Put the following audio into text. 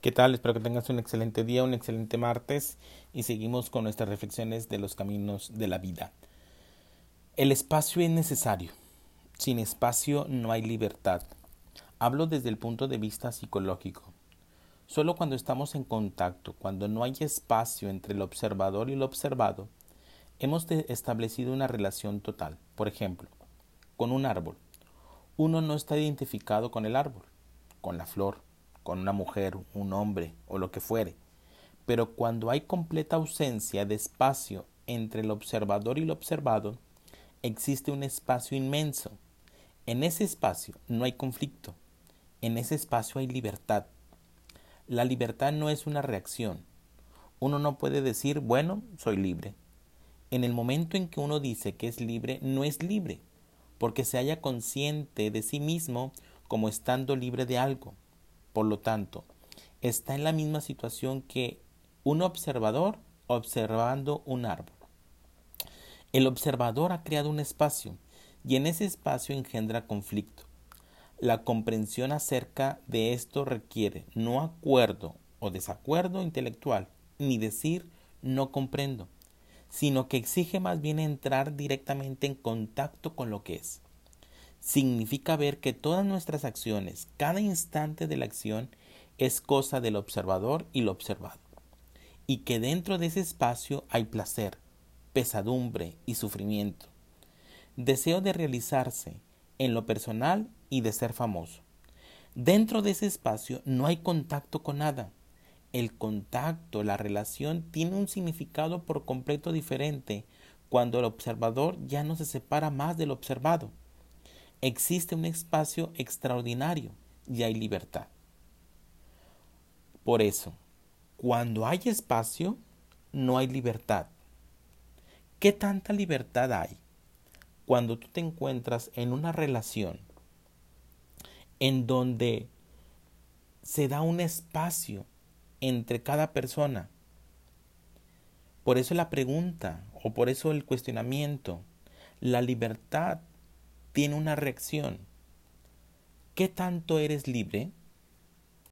¿Qué tal? Espero que tengas un excelente día, un excelente martes y seguimos con nuestras reflexiones de los caminos de la vida. El espacio es necesario. Sin espacio no hay libertad. Hablo desde el punto de vista psicológico. Solo cuando estamos en contacto, cuando no hay espacio entre el observador y el observado, hemos establecido una relación total. Por ejemplo, con un árbol. Uno no está identificado con el árbol, con la flor, con una mujer, un hombre o lo que fuere. Pero cuando hay completa ausencia de espacio entre el observador y el observado, existe un espacio inmenso. En ese espacio no hay conflicto. En ese espacio hay libertad. La libertad no es una reacción. Uno no puede decir, bueno, soy libre. En el momento en que uno dice que es libre, no es libre, porque se haya consciente de sí mismo como estando libre de algo. Por lo tanto, está en la misma situación que un observador observando un árbol. El observador ha creado un espacio y en ese espacio engendra conflicto. La comprensión acerca de esto requiere no acuerdo o desacuerdo intelectual, ni decir no comprendo, sino que exige más bien entrar directamente en contacto con lo que es significa ver que todas nuestras acciones, cada instante de la acción, es cosa del observador y lo observado, y que dentro de ese espacio hay placer, pesadumbre y sufrimiento, deseo de realizarse en lo personal y de ser famoso. Dentro de ese espacio no hay contacto con nada. El contacto, la relación tiene un significado por completo diferente cuando el observador ya no se separa más del observado existe un espacio extraordinario y hay libertad. Por eso, cuando hay espacio, no hay libertad. ¿Qué tanta libertad hay cuando tú te encuentras en una relación en donde se da un espacio entre cada persona? Por eso la pregunta o por eso el cuestionamiento, la libertad tiene una reacción. ¿Qué tanto eres libre?